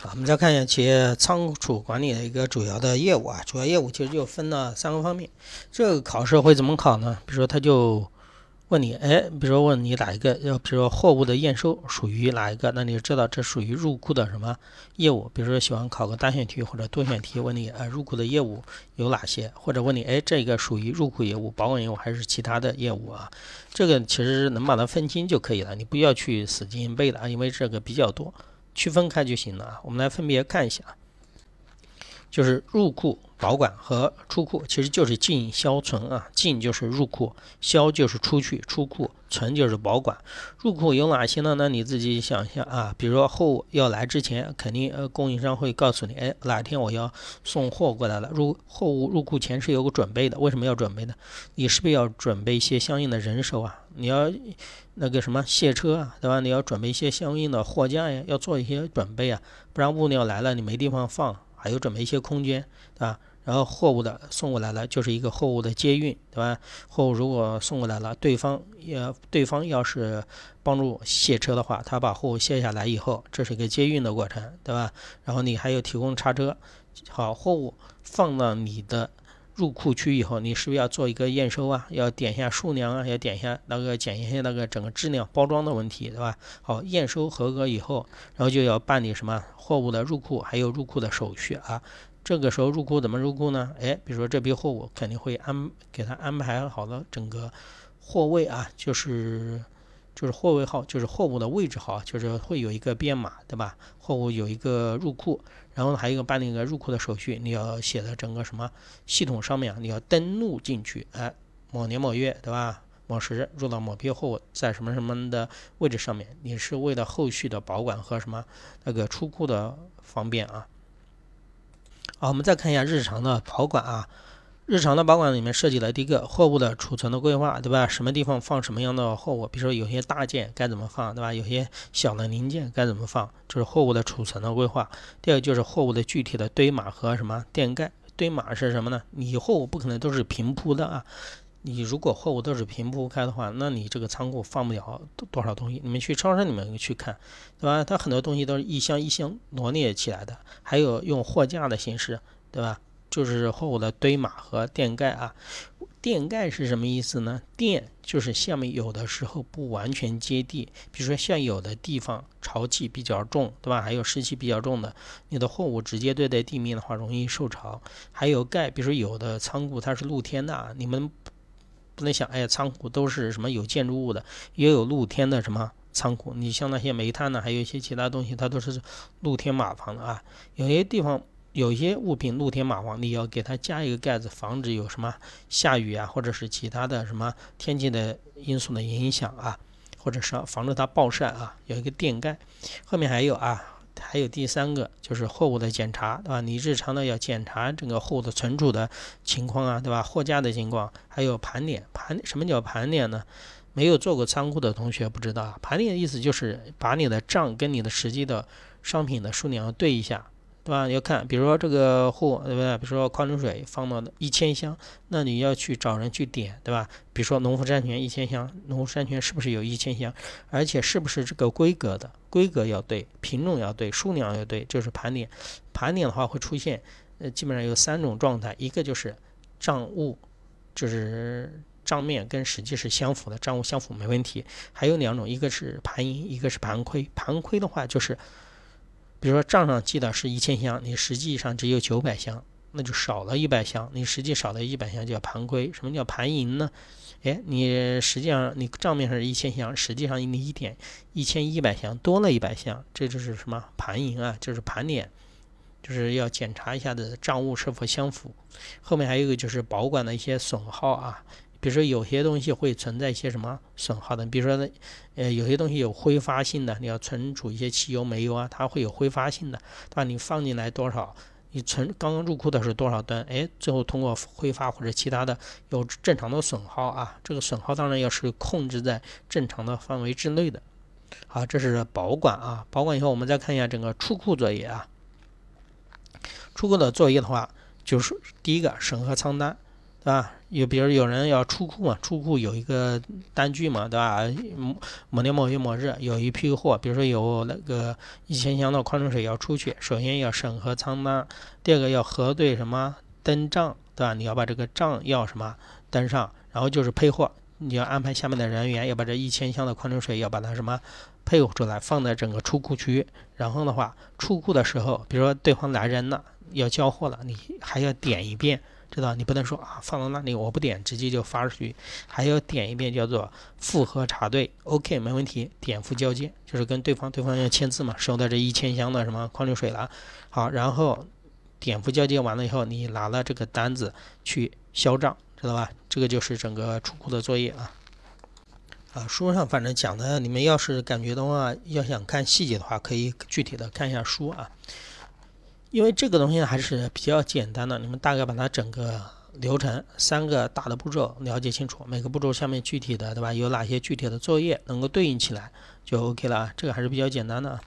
好，我们再看一下企业仓储管理的一个主要的业务啊，主要业务其实就分了三个方面。这个考试会怎么考呢？比如说他就问你，哎，比如说问你哪一个，要比如说货物的验收属于哪一个，那你就知道这属于入库的什么业务。比如说喜欢考个单选题或者多选题，问你，呃，入库的业务有哪些？或者问你，哎，这个属于入库业务、保管业务还是其他的业务啊？这个其实能把它分清就可以了，你不要去死记硬背的啊，因为这个比较多。区分开就行了啊。我们来分别看一下，就是入库保管和出库，其实就是进销存啊。进就是入库，销就是出去出库，存就是保管。入库有哪些呢？那你自己想一下啊。比如说货物要来之前，肯定呃供应商会告诉你，哎，哪天我要送货过来了。入货物入库前是有个准备的，为什么要准备呢？你是不是要准备一些相应的人手啊？你要。那个什么卸车啊，对吧？你要准备一些相应的货架呀，要做一些准备啊，不然物料来了你没地方放，还有准备一些空间，对吧？然后货物的送过来了，就是一个货物的接运，对吧？货物如果送过来了，对方要对方要是帮助卸车的话，他把货物卸下来以后，这是一个接运的过程，对吧？然后你还有提供叉车，好，货物放到你的。入库区以后，你是不是要做一个验收啊？要点一下数量啊，要点一下那个检验一下那个整个质量、包装的问题，对吧？好，验收合格以后，然后就要办理什么货物的入库，还有入库的手续啊。这个时候入库怎么入库呢？哎，比如说这批货物肯定会安给他安排好了整个货位啊，就是就是货位号，就是货物的位置号，就是会有一个编码，对吧？货物有一个入库。然后还有一个办那个入库的手续，你要写的整个什么系统上面啊，你要登录进去，哎，某年某月，对吧？某时入到某批货物在什么什么的位置上面，你是为了后续的保管和什么那个出库的方便啊。好，我们再看一下日常的保管啊。日常的保管里面涉及了第一个货物的储存的规划，对吧？什么地方放什么样的货物？比如说有些大件该怎么放，对吧？有些小的零件该怎么放？这是货物的储存的规划。第二个就是货物的具体的堆码和什么垫盖。堆码是什么呢？你货物不可能都是平铺的啊。你如果货物都是平铺开的话，那你这个仓库放不了多少东西。你们去超市里面去看，对吧？它很多东西都是一箱一箱罗列起来的，还有用货架的形式，对吧？就是货物的堆码和垫盖啊，垫盖是什么意思呢？垫就是下面有的时候不完全接地，比如说像有的地方潮气比较重，对吧？还有湿气比较重的，你的货物直接对待地面的话容易受潮。还有盖，比如说有的仓库它是露天的啊，你们不能想，哎，仓库都是什么有建筑物的，也有露天的什么仓库。你像那些煤炭呢，还有一些其他东西，它都是露天码房的啊，有些地方。有些物品露天码房，你要给它加一个盖子，防止有什么下雨啊，或者是其他的什么天气的因素的影响啊，或者是防止它暴晒啊，有一个垫盖。后面还有啊，还有第三个就是货物的检查，对吧？你日常的要检查整个货物的存储的情况啊，对吧？货架的情况，还有盘点。盘什么叫盘点呢？没有做过仓库的同学不知道啊，盘点的意思就是把你的账跟你的实际的商品的数量对一下。对吧？要看，比如说这个货，对不对？比如说矿泉水放到一千箱，那你要去找人去点，对吧？比如说农夫山泉一千箱，农夫山泉是不是有一千箱？而且是不是这个规格的？规格要对，品种要对，数量要对，就是盘点。盘点的话会出现，呃，基本上有三种状态，一个就是账务，就是账面跟实际是相符的，账务相符没问题。还有两种，一个是盘盈，一个是盘亏。盘亏的话就是。比如说账上记的是一千箱，你实际上只有九百箱，那就少了一百箱。你实际少了一百箱叫盘亏。什么叫盘盈呢？哎，你实际上你账面上是一千箱，实际上你一点一千一百箱多了一百箱，这就是什么盘盈啊？就是盘点，就是要检查一下的账务是否相符。后面还有一个就是保管的一些损耗啊。比如说有些东西会存在一些什么损耗的，比如说呢，呃，有些东西有挥发性的，你要存储一些汽油、煤油啊，它会有挥发性的，对吧？你放进来多少，你存刚刚入库的是多少吨，哎，最后通过挥发或者其他的有正常的损耗啊，这个损耗当然要是控制在正常的范围之内的。好，这是保管啊，保管以后我们再看一下整个出库作业啊，出库的作业的话，就是第一个审核仓单。啊？有比如有人要出库嘛，出库有一个单据嘛，对吧？某年某月某日有一批货，比如说有那个一千箱的矿泉水要出去，首先要审核仓单，第二个要核对什么登账，对吧？你要把这个账要什么登上，然后就是配货，你要安排下面的人员要把这一千箱的矿泉水要把它什么配出来，放在整个出库区。然后的话，出库的时候，比如说对方来人了，要交货了，你还要点一遍。知道你不能说啊，放到那里我不点，直接就发出去，还要点一遍叫做复核查对，OK 没问题，点付交接，就是跟对方对方要签字嘛，收到这一千箱的什么矿泉水了，好，然后点付交接完了以后，你拿了这个单子去销账，知道吧？这个就是整个出库的作业啊。啊，书上反正讲的，你们要是感觉的话，要想看细节的话，可以具体的看一下书啊。因为这个东西还是比较简单的，你们大概把它整个流程三个大的步骤了解清楚，每个步骤下面具体的，对吧？有哪些具体的作业能够对应起来就 OK 了啊，这个还是比较简单的啊。